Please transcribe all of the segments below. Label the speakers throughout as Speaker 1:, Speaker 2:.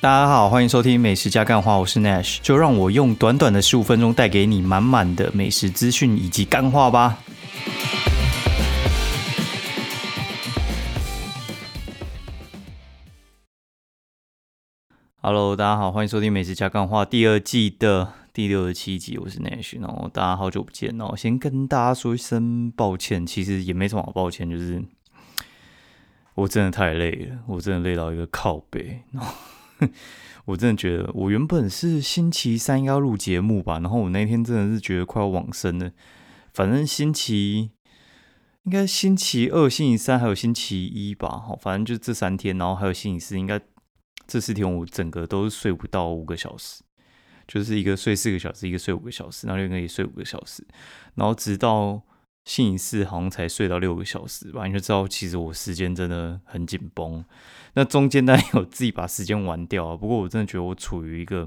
Speaker 1: 大家好，欢迎收听美食加干话，我是 Nash，就让我用短短的十五分钟带给你满满的美食资讯以及干话吧。Hello，大家好，欢迎收听美食加干话第二季的第六十七集，我是 Nash，然后大家好久不见哦，先跟大家说一声抱歉，其实也没什么好抱歉，就是我真的太累了，我真的累到一个靠背，然后。哼 我真的觉得，我原本是星期三要录节目吧，然后我那天真的是觉得快要往生了。反正星期应该星期二、星期三还有星期一吧，好，反正就这三天，然后还有星期四，应该这四天我整个都睡不到五个小时，就是一个睡四个小时，一个睡五个小时，然后另一个也睡五个小时，然后直到。星期四好像才睡到六个小时吧，你就知道其实我时间真的很紧绷。那中间当然有自己把时间玩掉啊，不过我真的觉得我处于一个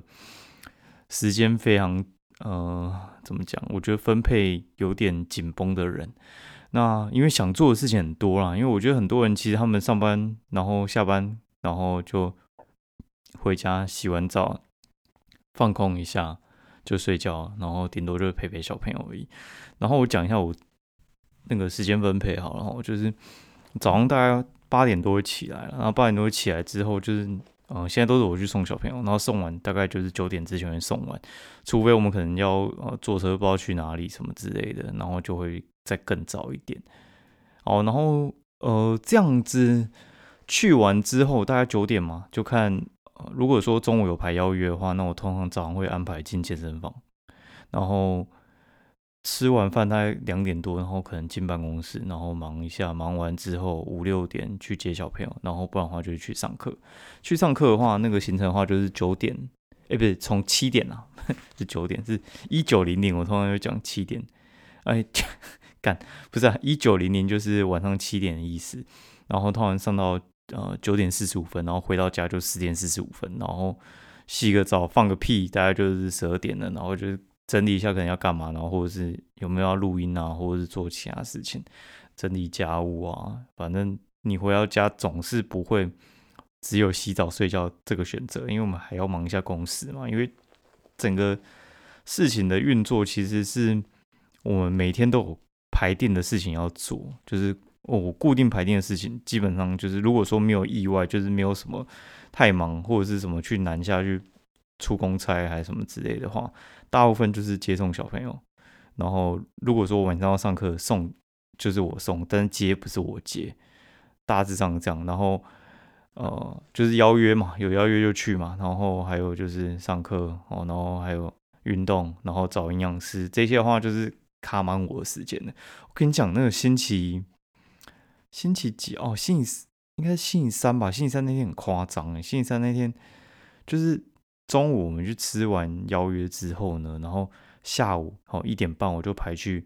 Speaker 1: 时间非常呃怎么讲？我觉得分配有点紧绷的人。那因为想做的事情很多啦，因为我觉得很多人其实他们上班然后下班然后就回家洗完澡放空一下就睡觉，然后顶多就是陪陪小朋友而已。然后我讲一下我。那个时间分配好，然后就是早上大概八点多会起来，然后八点多起来之后，就是嗯，现在都是我去送小朋友，然后送完大概就是九点之前会送完，除非我们可能要呃坐车不知道去哪里什么之类的，然后就会再更早一点。哦，然后呃这样子去完之后大概九点嘛，就看如果说中午有排邀约的话，那我通常早上会安排进健身房，然后。吃完饭大概两点多，然后可能进办公室，然后忙一下，忙完之后五六点去接小朋友，然后不然的话就去上课。去上课的话，那个行程的话就是九点，哎，不是从七点啊，是九点，是一九零零。我通常就讲七点，哎，干不是啊，一九零零就是晚上七点的意思。然后通常上到呃九点四十五分，然后回到家就十点四十五分，然后洗个澡，放个屁，大概就是十二点了，然后就。整理一下可能要干嘛，然后或者是有没有要录音啊，或者是做其他事情，整理家务啊，反正你回到家总是不会只有洗澡睡觉这个选择，因为我们还要忙一下公司嘛。因为整个事情的运作其实是我们每天都有排定的事情要做，就是我固定排定的事情，基本上就是如果说没有意外，就是没有什么太忙或者是什么去南下去出公差还是什么之类的话。大部分就是接送小朋友，然后如果说晚上要上课送，就是我送，但是接不是我接，大致上这样。然后呃，就是邀约嘛，有邀约就去嘛。然后还有就是上课哦，然后还有运动，然后找营养师这些的话，就是卡满我的时间的。我跟你讲，那个星期星期几哦？星期应该是星期三吧？星期三那天很夸张，星期三那天就是。中午我们去吃完邀约之后呢，然后下午哦一点半我就排去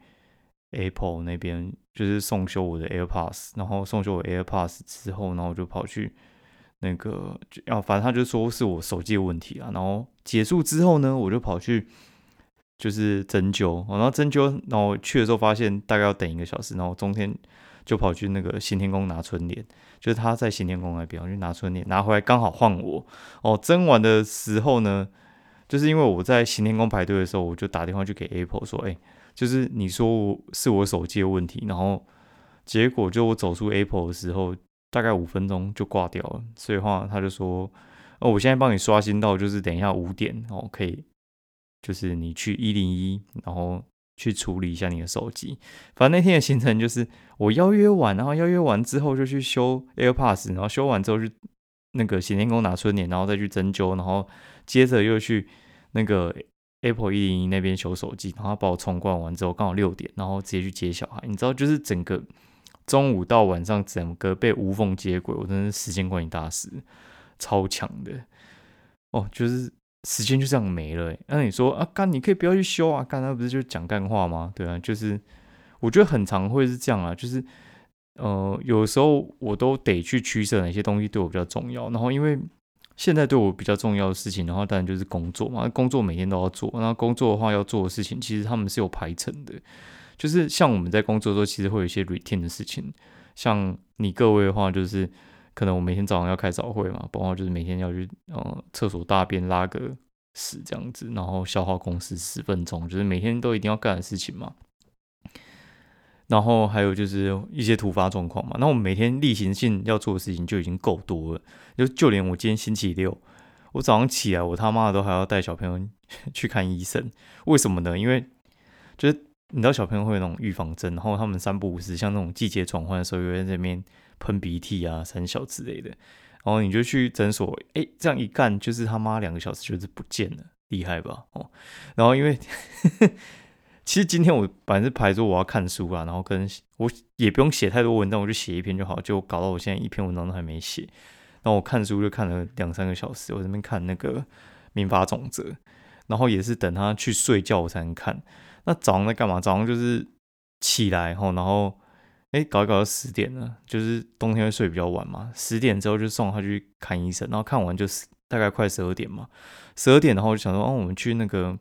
Speaker 1: Apple 那边，就是送修我的 AirPods，然后送修我 AirPods 之后，然后我就跑去那个，要反正他就说是我手机的问题啊。然后结束之后呢，我就跑去就是针灸，然后针灸，然后去的时候发现大概要等一个小时，然后中天就跑去那个新天宫拿春联。就是他在新天宫那边，我就拿春联拿回来，刚好换我哦。蒸完的时候呢，就是因为我在新天宫排队的时候，我就打电话去给 Apple 说，哎，就是你说我是我手机的问题，然后结果就我走出 Apple 的时候，大概五分钟就挂掉了。所以话他就说，哦，我现在帮你刷新到，就是等一下五点哦，可以，就是你去一零一，然后。去处理一下你的手机。反正那天的行程就是我邀约完，然后邀约完之后就去修 AirPods，然后修完之后去那个洗天宫拿春联，然后再去针灸，然后接着又去那个 Apple 一零一那边修手机，然后把我冲灌完之后刚好六点，然后直接去接小孩。你知道，就是整个中午到晚上整个被无缝接轨，我真的是时间管理大师，超强的哦，就是。时间就这样没了，那你说啊，干你可以不要去修啊，干那不是就讲干话吗？对啊，就是我觉得很常会是这样啊，就是呃，有时候我都得去取舍哪些东西对我比较重要，然后因为现在对我比较重要的事情，然后当然就是工作嘛，工作每天都要做，那工作的话要做的事情，其实他们是有排程的，就是像我们在工作的时候，其实会有一些 routine 的事情，像你各位的话，就是可能我每天早上要开早会嘛，包括就是每天要去呃厕所大便拉个屎这样子，然后消耗公司十分钟，就是每天都一定要干的事情嘛。然后还有就是一些突发状况嘛，那我每天例行性要做的事情就已经够多了，就就连我今天星期六，我早上起来我他妈的都还要带小朋友 去看医生，为什么呢？因为就是你知道小朋友会有那种预防针，然后他们三不五时，像那种季节转换的时候，又在这边喷鼻涕啊、三小之类的，然后你就去诊所，哎，这样一干就是他妈两个小时就是不见了，厉害吧？哦，然后因为。其实今天我本来是排说我要看书啊，然后跟我也不用写太多文章，我就写一篇就好，就搞到我现在一篇文章都还没写。然后我看书就看了两三个小时，我这边看那个《民法总则》，然后也是等他去睡觉我才能看。那早上在干嘛？早上就是起来后，然后哎搞一搞到十点了，就是冬天睡比较晚嘛。十点之后就送他去看医生，然后看完就是大概快十二点嘛。十二点然后我就想说，哦，我们去那个。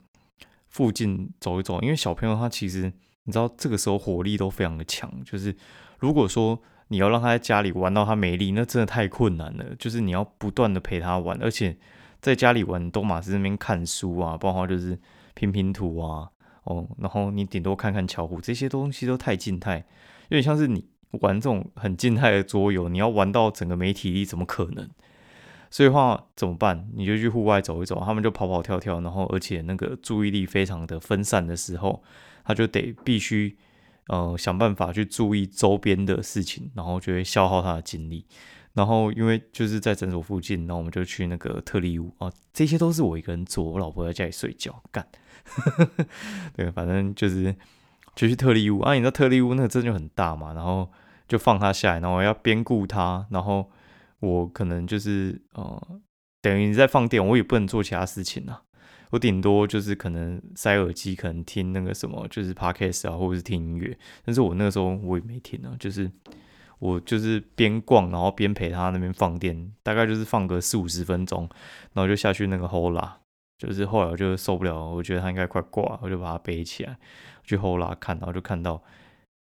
Speaker 1: 附近走一走，因为小朋友他其实你知道这个时候火力都非常的强，就是如果说你要让他在家里玩到他没力，那真的太困难了。就是你要不断的陪他玩，而且在家里玩都马是那边看书啊，包括就是拼拼图啊，哦，然后你顶多看看巧虎，这些东西都太静态，有点像是你玩这种很静态的桌游，你要玩到整个没体力，怎么可能？所以话怎么办？你就去户外走一走，他们就跑跑跳跳，然后而且那个注意力非常的分散的时候，他就得必须呃想办法去注意周边的事情，然后就会消耗他的精力。然后因为就是在诊所附近，然后我们就去那个特利屋啊，这些都是我一个人做，我老婆在家里睡觉干。对，反正就是就去特利屋啊，你知道特利屋那个真的就很大嘛，然后就放他下来，然后要边顾他，然后。我可能就是呃，等于你在放电，我也不能做其他事情啊。我顶多就是可能塞耳机，可能听那个什么，就是 podcast 啊，或者是听音乐。但是我那个时候我也没听啊，就是我就是边逛，然后边陪他那边放电，大概就是放个四五十分钟，然后就下去那个 Hola，就是后来我就受不了，我觉得他应该快挂，我就把他背起来去 Hola 看，然后就看到，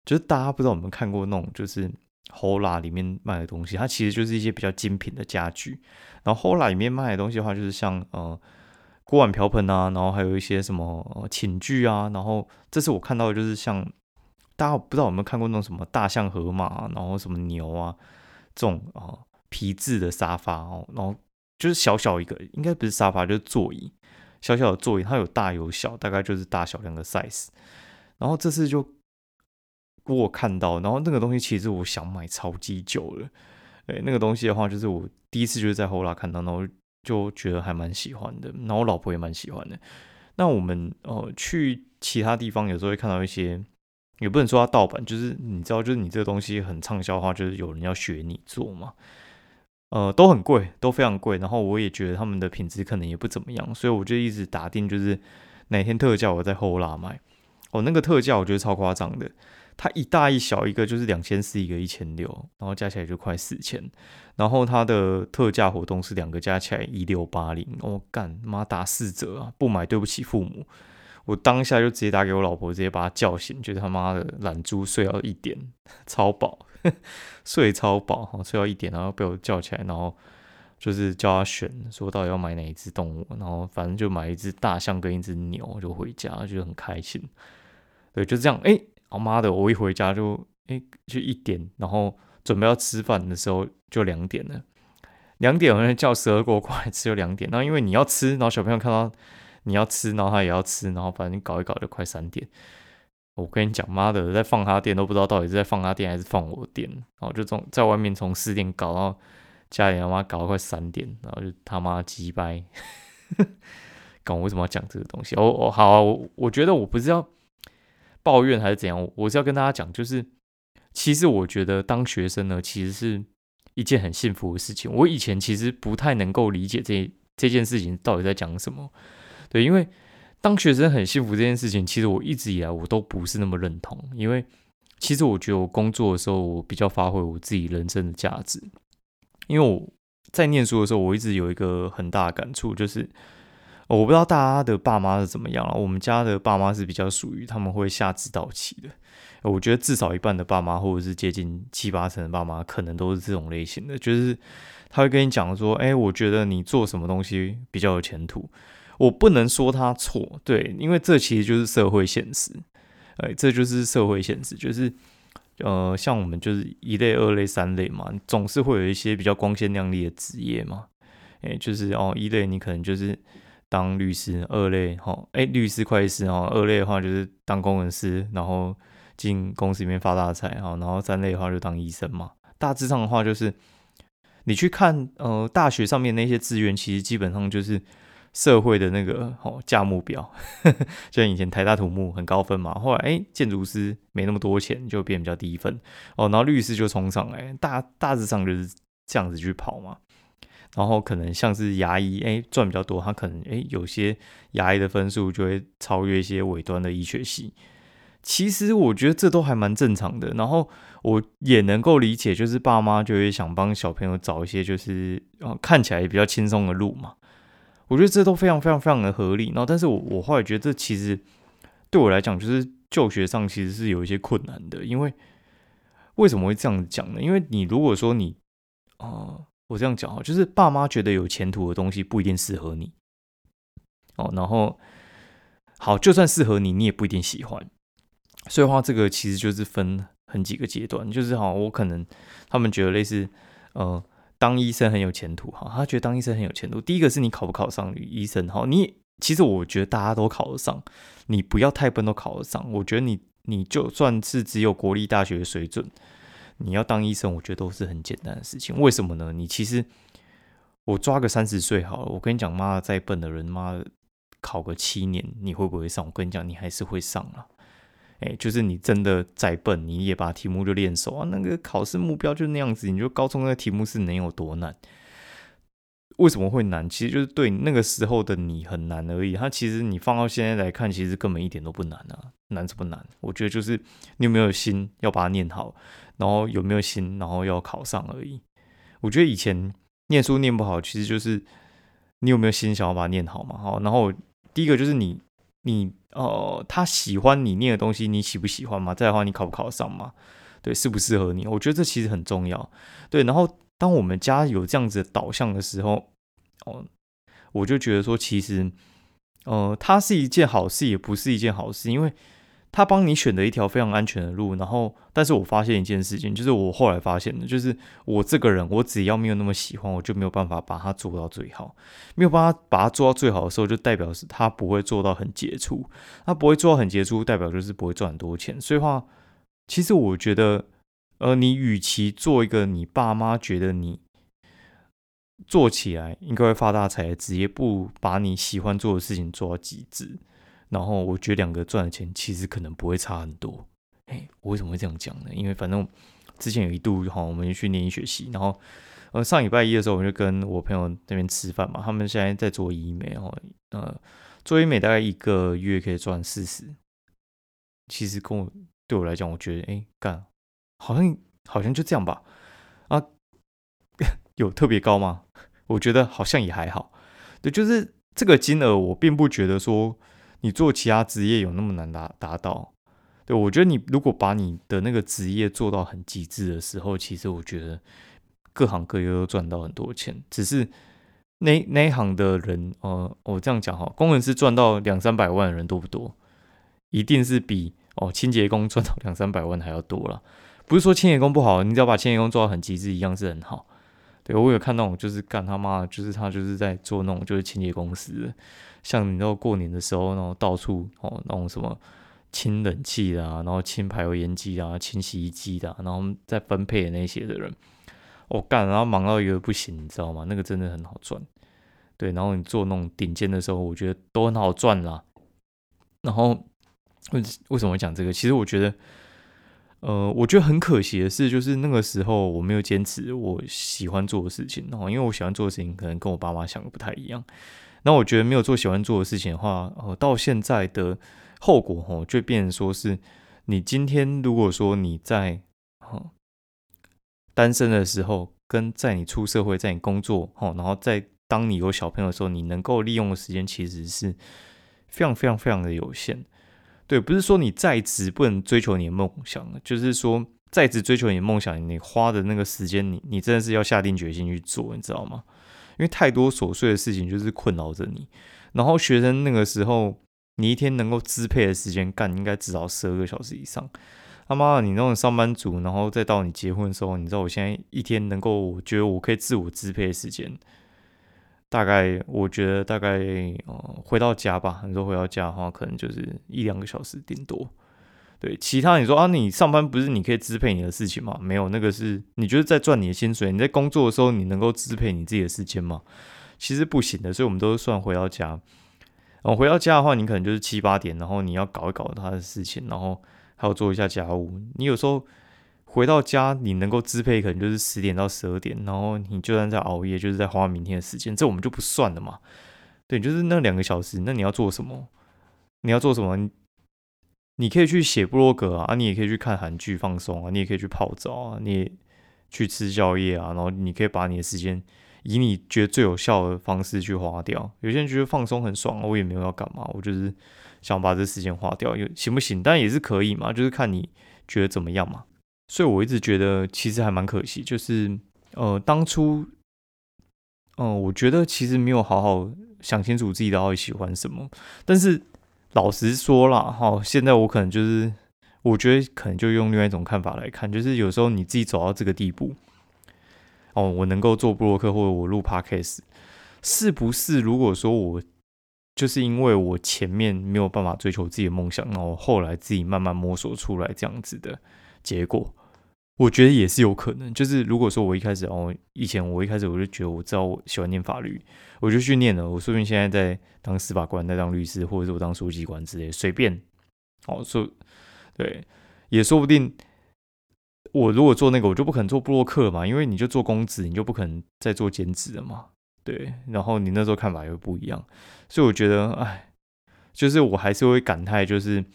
Speaker 1: 就是大家不知道有没有看过那种，就是。Hola 里面卖的东西，它其实就是一些比较精品的家具。然后 Hola 里面卖的东西的话，就是像呃锅碗瓢盆啊，然后还有一些什么寝具啊。然后这次我看到的就是像大家不知道有没有看过那种什么大象、河马，然后什么牛啊这种啊皮质的沙发哦。然后就是小小一个，应该不是沙发，就是座椅，小小的座椅，它有大有小，大概就是大小两个 size。然后这次就。我看到，然后那个东西其实我想买超级久了，哎，那个东西的话，就是我第一次就是在后拉看到，然后就觉得还蛮喜欢的，然后我老婆也蛮喜欢的。那我们呃去其他地方有时候会看到一些，也不能说它盗版，就是你知道，就是你这个东西很畅销的话，就是有人要学你做嘛，呃，都很贵，都非常贵。然后我也觉得他们的品质可能也不怎么样，所以我就一直打定就是哪天特价我在后拉买。哦，那个特价我觉得超夸张的。它一大一小一个就是两千四，一个一千六，然后加起来就快四千。然后它的特价活动是两个加起来一六八零，我干妈打四折啊！不买对不起父母。我当下就直接打给我老婆，直接把她叫醒，觉得他妈的懒猪睡到一点，超饱，睡超饱，睡到一点，然后被我叫起来，然后就是叫他选，说到底要买哪一只动物，然后反正就买一只大象跟一只牛，就回家，就很开心。对，就这样，哎。我妈的，我一回家就哎就一点，然后准备要吃饭的时候就两点了。两点好像叫十二过来吃就两点，然后因为你要吃，然后小朋友看到你要吃，然后他也要吃，然后反正搞一搞就快三点。我跟你讲，妈的，在放他电都不知道到底是在放他电还是放我电，然后就从在外面从四点搞到家里他妈搞到快三点，然后就他妈鸡掰。搞我为什么要讲这个东西？哦哦好啊，我我觉得我不是要。抱怨还是怎样？我是要跟大家讲，就是其实我觉得当学生呢，其实是一件很幸福的事情。我以前其实不太能够理解这这件事情到底在讲什么。对，因为当学生很幸福这件事情，其实我一直以来我都不是那么认同。因为其实我觉得我工作的时候，我比较发挥我自己人生的价值。因为我在念书的时候，我一直有一个很大的感触，就是我不知道大家的爸妈是怎么样了。我们家的爸妈是比较属于他们会下指导棋的。我觉得至少一半的爸妈，或者是接近七八成的爸妈，可能都是这种类型的，就是他会跟你讲说：“哎，我觉得你做什么东西比较有前途。”我不能说他错，对，因为这其实就是社会现实。哎，这就是社会现实，就是呃，像我们就是一类、二类、三类嘛，总是会有一些比较光鲜亮丽的职业嘛。哎，就是哦，一类你可能就是。当律师，二类哈，哎，律师、会计师哈，二类的话就是当工程师，然后进公司里面发大财哈，然后三类的话就当医生嘛。大致上的话就是，你去看呃大学上面那些志愿，其实基本上就是社会的那个哦价目表，就像以前台大土木很高分嘛，后来哎建筑师没那么多钱，就变比较低分哦，然后律师就冲上来，大大致上就是这样子去跑嘛。然后可能像是牙医，哎，赚比较多，他可能哎有些牙医的分数就会超越一些尾端的医学系。其实我觉得这都还蛮正常的。然后我也能够理解，就是爸妈就会想帮小朋友找一些就是啊看起来比较轻松的路嘛。我觉得这都非常非常非常的合理。然后，但是我我后来觉得这其实对我来讲，就是就学上其实是有一些困难的。因为为什么会这样讲呢？因为你如果说你啊。我这样讲哈，就是爸妈觉得有前途的东西不一定适合你哦。然后好，就算适合你，你也不一定喜欢。所以话，这个其实就是分很几个阶段。就是哈，我可能他们觉得类似呃，当医生很有前途哈。他觉得当医生很有前途。第一个是你考不考上医生哈？你其实我觉得大家都考得上，你不要太笨都考得上。我觉得你你就算是只有国立大学的水准。你要当医生，我觉得都是很简单的事情。为什么呢？你其实我抓个三十岁好了，我跟你讲，妈再笨的人，妈考个七年，你会不会上？我跟你讲，你还是会上啊。哎，就是你真的再笨，你也把题目就练熟啊。那个考试目标就那样子，你就高中那个题目是能有多难？为什么会难？其实就是对那个时候的你很难而已。它其实你放到现在来看，其实根本一点都不难啊。难什么难？我觉得就是你有没有心要把它念好。然后有没有心，然后要考上而已。我觉得以前念书念不好，其实就是你有没有心想要把它念好嘛。好，然后第一个就是你，你呃，他喜欢你念的东西，你喜不喜欢嘛？再的话，你考不考得上嘛？对，适不适合你？我觉得这其实很重要。对，然后当我们家有这样子的导向的时候，哦，我就觉得说，其实，呃，它是一件好事，也不是一件好事，因为。他帮你选了一条非常安全的路，然后，但是我发现一件事情，就是我后来发现的，就是我这个人，我只要没有那么喜欢，我就没有办法把它做到最好，没有办法把它做到最好的时候，就代表是他不会做到很杰出，他不会做到很杰出，代表就是不会赚很多钱。所以话，其实我觉得，呃，你与其做一个你爸妈觉得你做起来应该会发大财的职业，不如把你喜欢做的事情做到极致。然后我觉得两个赚的钱其实可能不会差很多。哎，我为什么会这样讲呢？因为反正之前有一度哈，我们去念医学系，然后呃上礼拜一的时候，我就跟我朋友那边吃饭嘛。他们现在在做医美哦，呃做医美大概一个月可以赚四十。其实跟我对我来讲，我觉得哎干，好像好像就这样吧。啊，有特别高吗？我觉得好像也还好。对，就是这个金额，我并不觉得说。你做其他职业有那么难达达到？对我觉得你如果把你的那个职业做到很极致的时候，其实我觉得各行各业都赚到很多钱。只是那那一行的人，呃，我这样讲哈，工程师赚到两三百万的人多不多？一定是比哦清洁工赚到两三百万还要多了。不是说清洁工不好，你只要把清洁工做到很极致，一样是很好。对我有看那种就是干他妈，就是他就是在做那种就是清洁公司。像你知道过年的时候，然后到处哦那种什么清冷气的啊，然后清排油烟机啊，清洗衣机的，然后再分配的那些的人，我干，然后忙到一个不行，你知道吗？那个真的很好赚，对，然后你做那种顶尖的时候，我觉得都很好赚啦。然后为为什么讲这个？其实我觉得，呃，我觉得很可惜的是，就是那个时候我没有坚持我喜欢做的事情，然后因为我喜欢做的事情可能跟我爸妈想的不太一样。那我觉得没有做喜欢做的事情的话，呃，到现在的后果哦，就变成说是，你今天如果说你在哦单身的时候，跟在你出社会，在你工作哦，然后在当你有小朋友的时候，你能够利用的时间其实是非常非常非常的有限。对，不是说你在职不能追求你的梦想，就是说在职追求你的梦想，你花的那个时间，你你真的是要下定决心去做，你知道吗？因为太多琐碎的事情就是困扰着你。然后学生那个时候，你一天能够支配的时间干，应该至少十二个小时以上。他妈，你那种上班族，然后再到你结婚的时候，你知道我现在一天能够，我觉得我可以自我支配的时间。大概我觉得大概呃回到家吧，你说回到家的话，可能就是一两个小时顶多。对，其他你说啊，你上班不是你可以支配你的事情吗？没有，那个是你就是在赚你的薪水。你在工作的时候，你能够支配你自己的时间吗？其实不行的。所以我们都是算回到家。然后回到家的话，你可能就是七八点，然后你要搞一搞他的事情，然后还要做一下家务。你有时候。回到家，你能够支配可能就是十点到十二点，然后你就算在熬夜，就是在花明天的时间，这我们就不算了嘛。对，就是那两个小时，那你要做什么？你要做什么？你可以去写布洛格啊，你也可以去看韩剧放松啊，你也可以去泡澡啊，你也去吃宵夜啊，然后你可以把你的时间以你觉得最有效的方式去花掉。有些人觉得放松很爽，我也没有要干嘛，我就是想把这时间花掉，有行不行？但也是可以嘛，就是看你觉得怎么样嘛。所以我一直觉得其实还蛮可惜，就是呃当初，嗯，我觉得其实没有好好想清楚自己到底喜欢什么。但是老实说啦哈，现在我可能就是我觉得可能就用另外一种看法来看，就是有时候你自己走到这个地步，哦，我能够做布洛克或者我录 podcast，是不是？如果说我就是因为我前面没有办法追求自己的梦想，然后后来自己慢慢摸索出来这样子的结果。我觉得也是有可能，就是如果说我一开始哦，以前我一开始我就觉得我知道我喜欢念法律，我就去念了。我说不定现在在当司法官，在当律师，或者是我当书记官之类，随便哦说对，也说不定。我如果做那个，我就不可能做布洛克嘛，因为你就做公职，你就不可能再做兼职了嘛。对，然后你那时候看法又不一样，所以我觉得，哎，就是我还是会感叹，就是。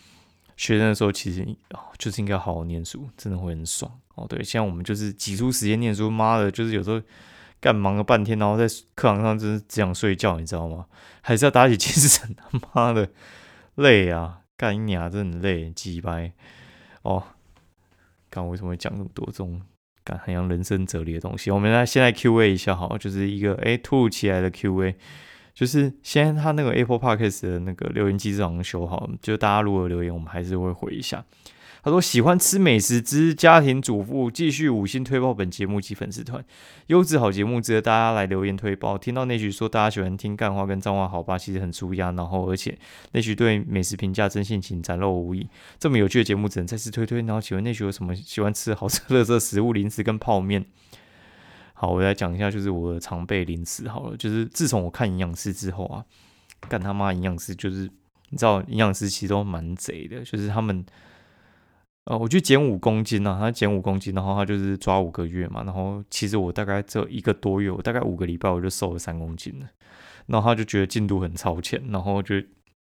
Speaker 1: 学生的时候，其实哦，就是应该好好念书，真的会很爽哦。对，现在我们就是挤出时间念书，妈的，就是有时候干忙了半天，然后在课堂上就是只想睡觉，你知道吗？还是要打起精神，他妈的累啊！干你啊，真的累，鸡掰哦。干为什么会讲那么多这种干很像人生哲理的东西？我们来现在 Q A 一下，好，就是一个哎突如其来的 Q A。就是先他那个 Apple Podcast 的那个留言机制好像修好，就大家如果留言，我们还是会回一下。他说喜欢吃美食之家庭主妇，继续五星推爆本节目及粉丝团，优质好节目值得大家来留言推爆。听到那句说大家喜欢听干话跟脏话，好吧，其实很舒压。然后而且那句对美食评价真性情，展露无遗。这么有趣的节目，只能再次推推。然后请问那句有什么喜欢吃好吃乐色食物、零食跟泡面？好，我来讲一下，就是我的常备零食。好了，就是自从我看营养师之后啊，干他妈营养师就是你知道，营养师其实都蛮贼的，就是他们，呃，我去减五公斤啊，他减五公斤，然后他就是抓五个月嘛，然后其实我大概这一个多月，我大概五个礼拜我就瘦了三公斤了，然后他就觉得进度很超前，然后就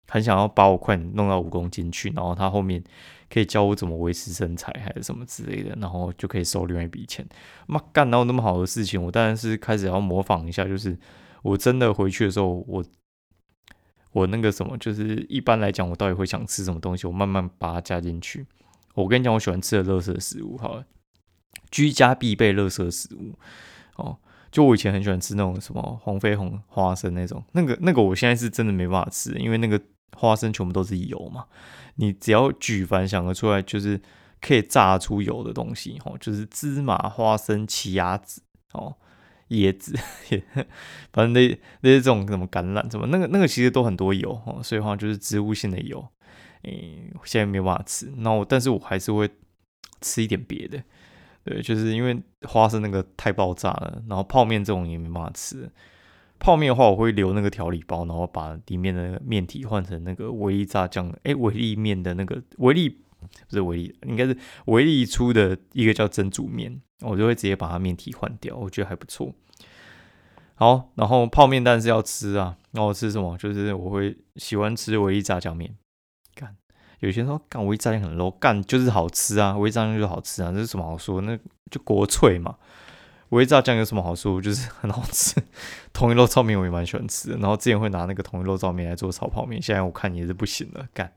Speaker 1: 很想要把我快弄到五公斤去，然后他后面。可以教我怎么维持身材，还是什么之类的，然后就可以收另外一笔钱。妈干到那么好的事情，我当然是开始要模仿一下。就是我真的回去的时候，我我那个什么，就是一般来讲，我到底会想吃什么东西，我慢慢把它加进去。我跟你讲，我喜欢吃的乐色食物，好了，居家必备乐色食物哦。就我以前很喜欢吃那种什么黄飞鸿花生那种，那个那个我现在是真的没办法吃，因为那个花生全部都是油嘛。你只要举凡想得出来，就是可以榨出油的东西，哦，就是芝麻、花生、奇亚籽，哦，椰子，反正那那些这种什么橄榄，什么那个那个其实都很多油，哦，所以话就是植物性的油，诶，现在没办法吃，那我但是我还是会吃一点别的，对，就是因为花生那个太爆炸了，然后泡面这种也没办法吃。泡面的话，我会留那个调理包，然后把里面的面体换成那个维力炸酱，哎，维力面的那个维力不是维力，应该是维力出的一个叫蒸煮面，我就会直接把它面体换掉，我觉得还不错。好，然后泡面但是要吃啊，那我吃什么？就是我会喜欢吃维力炸酱面。干，有些人说干维力炸酱很 low，干就是好吃啊，维力炸酱就好吃啊，这是什么好说？那就国粹嘛。五味炸酱有什么好说？就是 很好吃。同一肉燥面我也蛮喜欢吃的，然后之前会拿那个同一肉燥面来做炒泡面，现在我看也是不行了，干。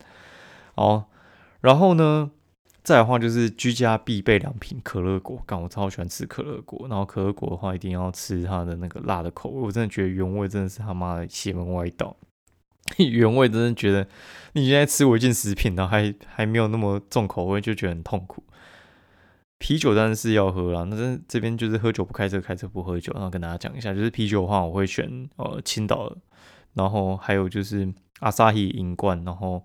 Speaker 1: 哦，然后呢，再的话就是居家必备良品可乐果，干我超喜欢吃可乐果，然后可乐果的话一定要吃它的那个辣的口味，我真的觉得原味真的是他妈的邪门歪道。原味真的觉得你现在吃违禁食品，然后还还没有那么重口味，就觉得很痛苦。啤酒当然是要喝啦，那这这边就是喝酒不开车，开车不喝酒。然后跟大家讲一下，就是啤酒的话，我会选呃青岛，然后还有就是阿萨希银罐，然后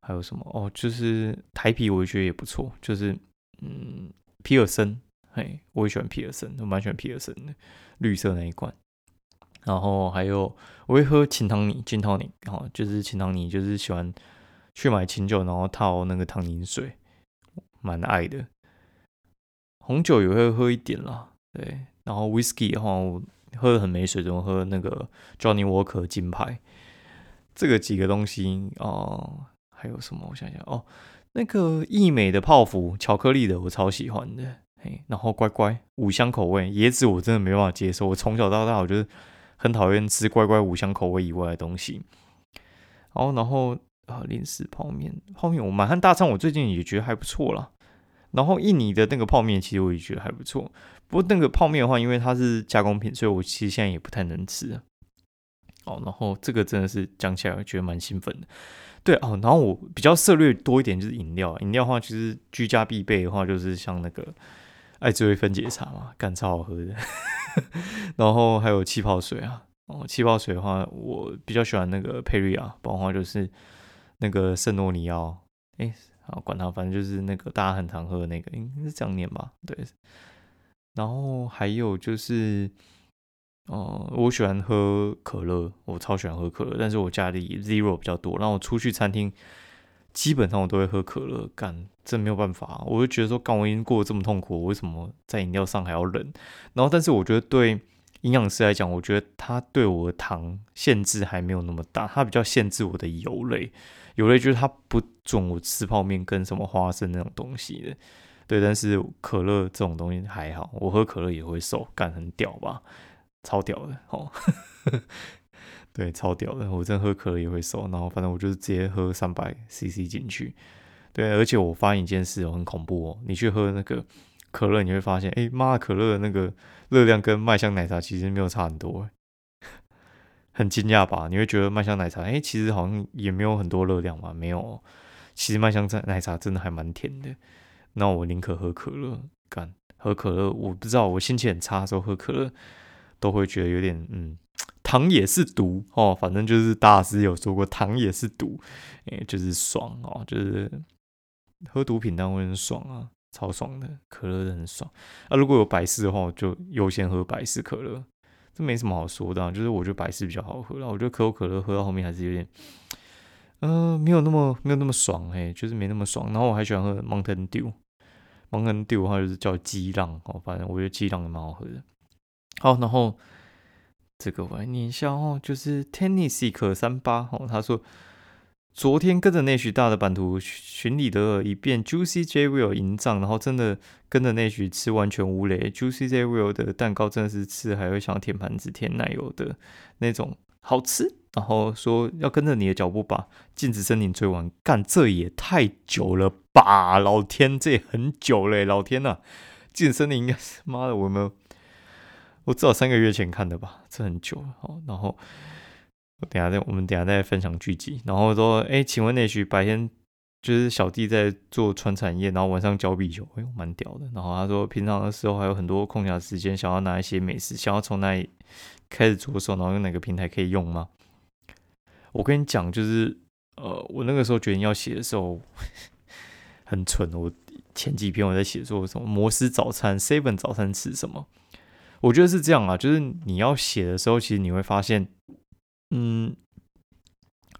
Speaker 1: 还有什么哦，就是台啤，我觉得也不错，就是嗯皮尔森，嘿，我也喜欢皮尔森，我蛮喜欢皮尔森的绿色那一罐。然后还有我会喝清汤泥，清汤泥，然后就是清汤泥，就是喜欢去买清酒，然后套那个汤宁水，蛮爱的。红酒也会喝一点啦，对。然后 whisky 的话，我喝的很没水准，喝那个 Johnny Walker 金牌。这个几个东西哦，还有什么？我想想哦，那个益美的泡芙，巧克力的，我超喜欢的。嘿，然后乖乖五香口味，椰子我真的没办法接受。我从小到大，我就是。很讨厌吃乖乖五香口味以外的东西，然后然后啊，零食泡面，泡面我满汉大餐我最近也觉得还不错啦。然后印尼的那个泡面其实我也觉得还不错，不过那个泡面的话，因为它是加工品，所以我其实现在也不太能吃。哦，然后这个真的是讲起来觉得蛮兴奋的。对哦，然后我比较涉略多一点就是饮料，饮料的话其实居家必备的话就是像那个爱滋味分解茶嘛，干超好喝的。然后还有气泡水啊，哦，气泡水的话，我比较喜欢那个佩瑞啊，包括就是那个圣诺尼奥，哎，啊管它，反正就是那个大家很常喝的那个，应该是这样念吧？对。然后还有就是，哦，我喜欢喝可乐，我超喜欢喝可乐，但是我家里 zero 比较多，然后我出去餐厅。基本上我都会喝可乐，干，这没有办法，我就觉得说，干，我已经过得这么痛苦，我为什么在饮料上还要忍？然后，但是我觉得对营养师来讲，我觉得他对我的糖限制还没有那么大，他比较限制我的油类，油类就是他不准我吃泡面跟什么花生那种东西的，对，但是可乐这种东西还好，我喝可乐也会瘦，干很屌吧，超屌的，哦。对，超屌的！我真喝可乐也会瘦，然后反正我就是直接喝三百 CC 进去。对，而且我发现一件事哦，很恐怖哦。你去喝那个可乐，你会发现，哎妈，可乐那个热量跟麦香奶茶其实没有差很多，很惊讶吧？你会觉得麦香奶茶，哎，其实好像也没有很多热量嘛？没有，其实麦香奶茶真的还蛮甜的。那我宁可喝可乐，干喝可乐，我不知道我心情很差的时候喝可乐，都会觉得有点嗯。糖也是毒哦，反正就是大师有说过，糖也是毒，哎，就是爽哦，就是喝毒品当然会很爽啊，超爽的，可乐很爽。那如果有百事的话，我就优先喝百事可乐，没什么好说的，就是我觉得百事比较好喝然后。我觉得可口可乐喝到后面还是有点，嗯，没有那么没有那么爽，哎，就是没那么爽。然后我还喜欢喝 Mountain Dew，Mountain Dew 的话就是叫激浪哦，反正我觉得激浪也蛮好喝的。好，然后。这个我来念一下哦，就是 Tennessee 可三八哦，他说昨天跟着内许大的版图巡礼的一遍 Juicy J Will 营帐，然后真的跟着内许吃完全无雷，Juicy J Will 的蛋糕真的是吃还会想舔盘子舔奶油的那种好吃，然后说要跟着你的脚步把禁止森林追完，干这也太久了吧，老天这也很久嘞，老天呐，禁止森林应该是妈的我有没有？我至少三个月前看的吧，这很久了。好，然后等下再我们等下再分享剧集。然后说，哎，请问那许白天就是小弟在做传产业，然后晚上教壁球，哎，蛮屌的。然后他说，平常的时候还有很多空暇时间，想要拿一些美食，想要从哪里开始着手，然后用哪个平台可以用吗？我跟你讲，就是呃，我那个时候决定要写的时候很蠢。我前几篇我在写说什么摩斯早餐，seven 早餐吃什么？我觉得是这样啊，就是你要写的时候，其实你会发现，嗯，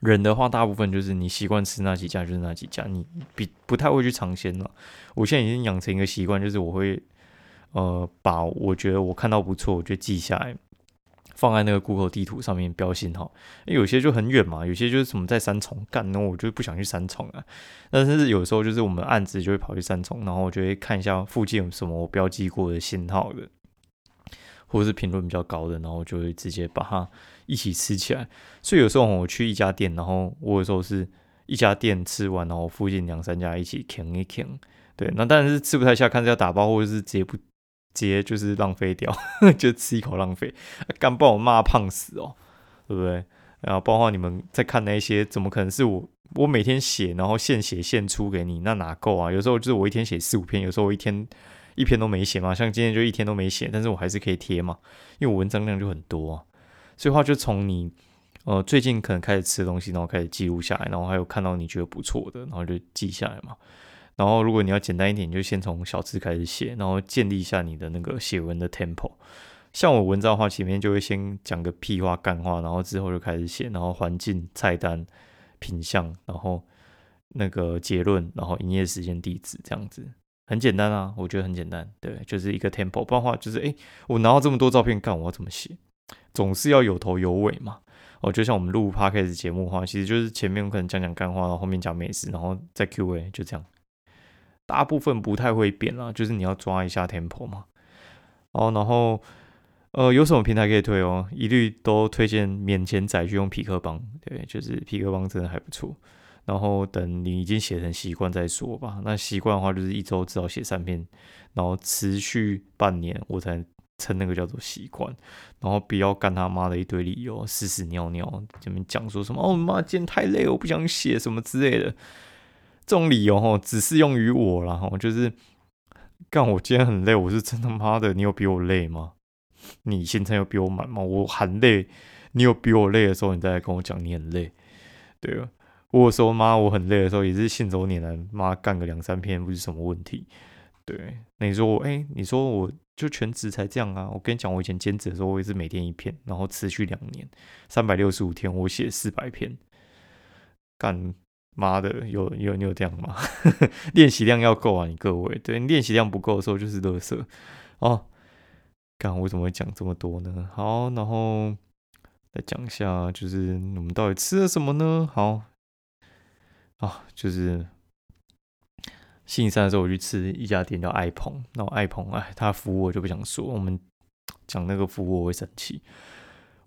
Speaker 1: 人的话，大部分就是你习惯吃那几家就是那几家，你比不太会去尝鲜了。我现在已经养成一个习惯，就是我会呃把我觉得我看到不错，我就记下来，放在那个 Google 地图上面标信号。有些就很远嘛，有些就是什么在三重干，那我就不想去三重啊。但是有时候就是我们案子就会跑去三重，然后我就会看一下附近有什么我标记过的信号的。或者是评论比较高的，然后就会直接把它一起吃起来。所以有时候我去一家店，然后我有时候是一家店吃完，然后附近两三家一起啃一啃。对，那当然是吃不太下，看是要打包或者是直接不直接就是浪费掉，就吃一口浪费，干把我骂胖死哦，对不对？然后包括你们在看那些，怎么可能是我？我每天写，然后现写现出给你，那哪够啊？有时候就是我一天写四五篇，有时候我一天一篇都没写嘛。像今天就一天都没写，但是我还是可以贴嘛，因为我文章量就很多啊。所以话就从你呃最近可能开始吃东西，然后开始记录下来，然后还有看到你觉得不错的，然后就记下来嘛。然后如果你要简单一点，你就先从小吃开始写，然后建立一下你的那个写文的 tempo。像我文章的话，前面就会先讲个屁话干话，然后之后就开始写，然后环境菜单。品相，然后那个结论，然后营业时间、地址这样子，很简单啊，我觉得很简单，对，就是一个 tempo。不然的话，就是哎，我拿到这么多照片干，我要怎么写？总是要有头有尾嘛。哦，就像我们录 podcast 节目的话，其实就是前面可能讲讲干话，然后后面讲美食，然后再 Q&A，就这样。大部分不太会变啦，就是你要抓一下 tempo 嘛。哦，然后。呃，有什么平台可以推哦？一律都推荐免钱载去用匹克邦，对，就是匹克邦真的还不错。然后等你已经写成习惯再说吧。那习惯的话，就是一周至少写三篇，然后持续半年，我才称那个叫做习惯。然后不要干他妈的一堆理由，屎屎尿尿，这边讲说什么哦妈，今天太累，我不想写什么之类的。这种理由哦，只适用于我啦。哈，就是干我今天很累，我是真他妈的，你有比我累吗？你行程有比我满吗？我很累，你有比我累的时候，你再来跟我讲你很累，对吧？我说妈我很累的时候，也是信手拈来，妈干个两三篇不是什么问题，对。那你说我哎，你说我就全职才这样啊？我跟你讲，我以前兼职的时候，我也是每天一篇，然后持续两年，三百六十五天，我写四百篇，干妈的，有有你有这样吗？练习量要够啊，你各位，对，练习量不够的时候就是乐色哦。干，我怎么会讲这么多呢？好，然后来讲一下，就是我们到底吃了什么呢？好，啊，就是星期三的时候我去吃一家店叫爱鹏，那爱鹏，哎，他服务我就不想说，我们讲那个服务我会生气。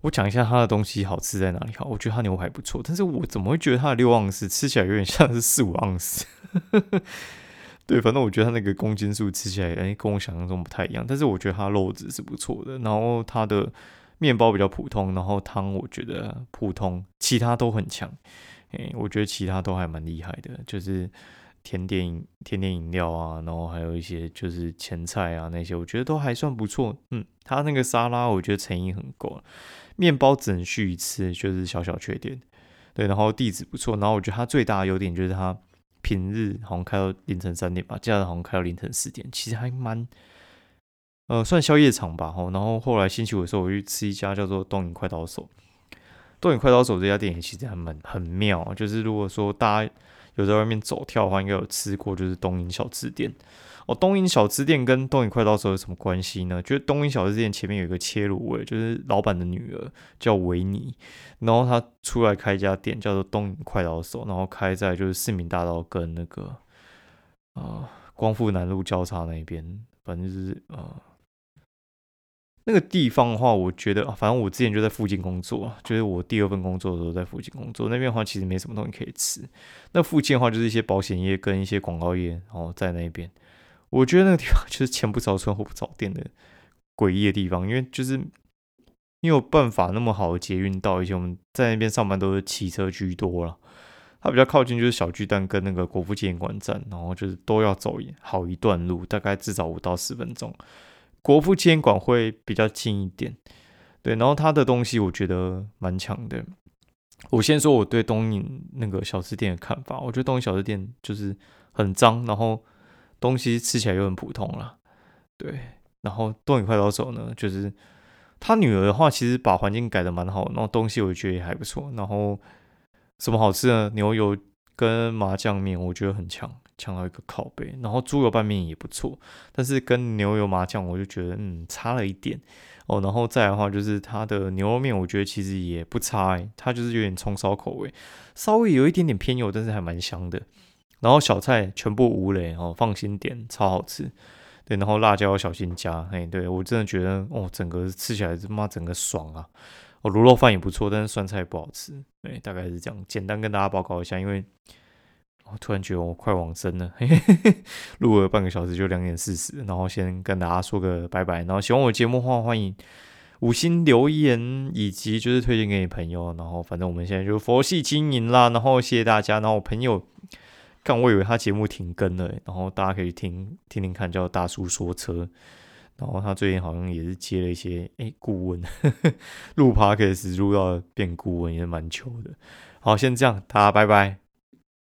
Speaker 1: 我讲一下他的东西好吃在哪里好，我觉得他牛排不错，但是我怎么会觉得他的六盎司吃起来有点像是四五盎司？对，反正我觉得他那个公斤数吃起来，哎，跟我想象中不太一样。但是我觉得它肉质是不错的，然后它的面包比较普通，然后汤我觉得普通，其他都很强。我觉得其他都还蛮厉害的，就是甜点、甜点饮料啊，然后还有一些就是前菜啊那些，我觉得都还算不错。嗯，它那个沙拉我觉得诚意很够，面包只能续一次，就是小小缺点。对，然后地址不错，然后我觉得它最大的优点就是它。平日好像开到凌晨三点吧，假日好像开到凌晨四点，其实还蛮，呃，算宵夜场吧。然后后来星期五的时候，我去吃一家叫做东影快刀手。东影快刀手这家店也其实还蛮很妙，就是如果说大家有在外面走跳的话，应该有吃过，就是东影小吃店。哦，东营小吃店跟东营快刀手有什么关系呢？就是东营小吃店前面有一个切卤味，就是老板的女儿叫维尼，然后他出来开一家店叫做东营快刀手，然后开在就是市民大道跟那个啊光复南路交叉那边，反正就是啊那个地方的话，我觉得反正我之前就在附近工作，就是我第二份工作的时候在附近工作，那边的话其实没什么东西可以吃，那附近的话就是一些保险业跟一些广告业，然后在那边。我觉得那个地方 就是前不着村后不着店的诡异的地方，因为就是你有办法那么好的捷运到，以前我们在那边上班都是骑车居多了。它比较靠近就是小巨蛋跟那个国父纪念馆站，然后就是都要走好一段路，大概至少五到十分钟。国父监管会比较近一点，对。然后他的东西我觉得蛮强的。我先说我对东影那个小吃店的看法，我觉得东影小吃店就是很脏，然后。东西吃起来又很普通了，对。然后东影快刀手呢，就是他女儿的话，其实把环境改的蛮好，然后东西我觉得也还不错。然后什么好吃呢？牛油跟麻酱面，我觉得很强，抢到一个靠背。然后猪油拌面也不错，但是跟牛油麻酱，我就觉得嗯差了一点哦。然后再的话，就是它的牛肉面，我觉得其实也不差诶，它就是有点葱烧口味，稍微有一点点偏油，但是还蛮香的。然后小菜全部无雷哦，放心点，超好吃。对，然后辣椒小心加，哎，对我真的觉得哦，整个吃起来他妈整个爽啊！哦，卤肉饭也不错，但是酸菜不好吃，对，大概是这样，简单跟大家报告一下，因为我突然觉得我快往生了，录了半个小时就两点四十，然后先跟大家说个拜拜，然后喜欢我节目的话，欢迎五星留言以及就是推荐给你朋友，然后反正我们现在就佛系经营啦，然后谢谢大家，然后我朋友。刚我以为他节目停更了，然后大家可以听听听看，叫大叔说车。然后他最近好像也是接了一些哎顾问，录 podcast 录到变顾问也是蛮糗的。好，先这样，大家拜拜。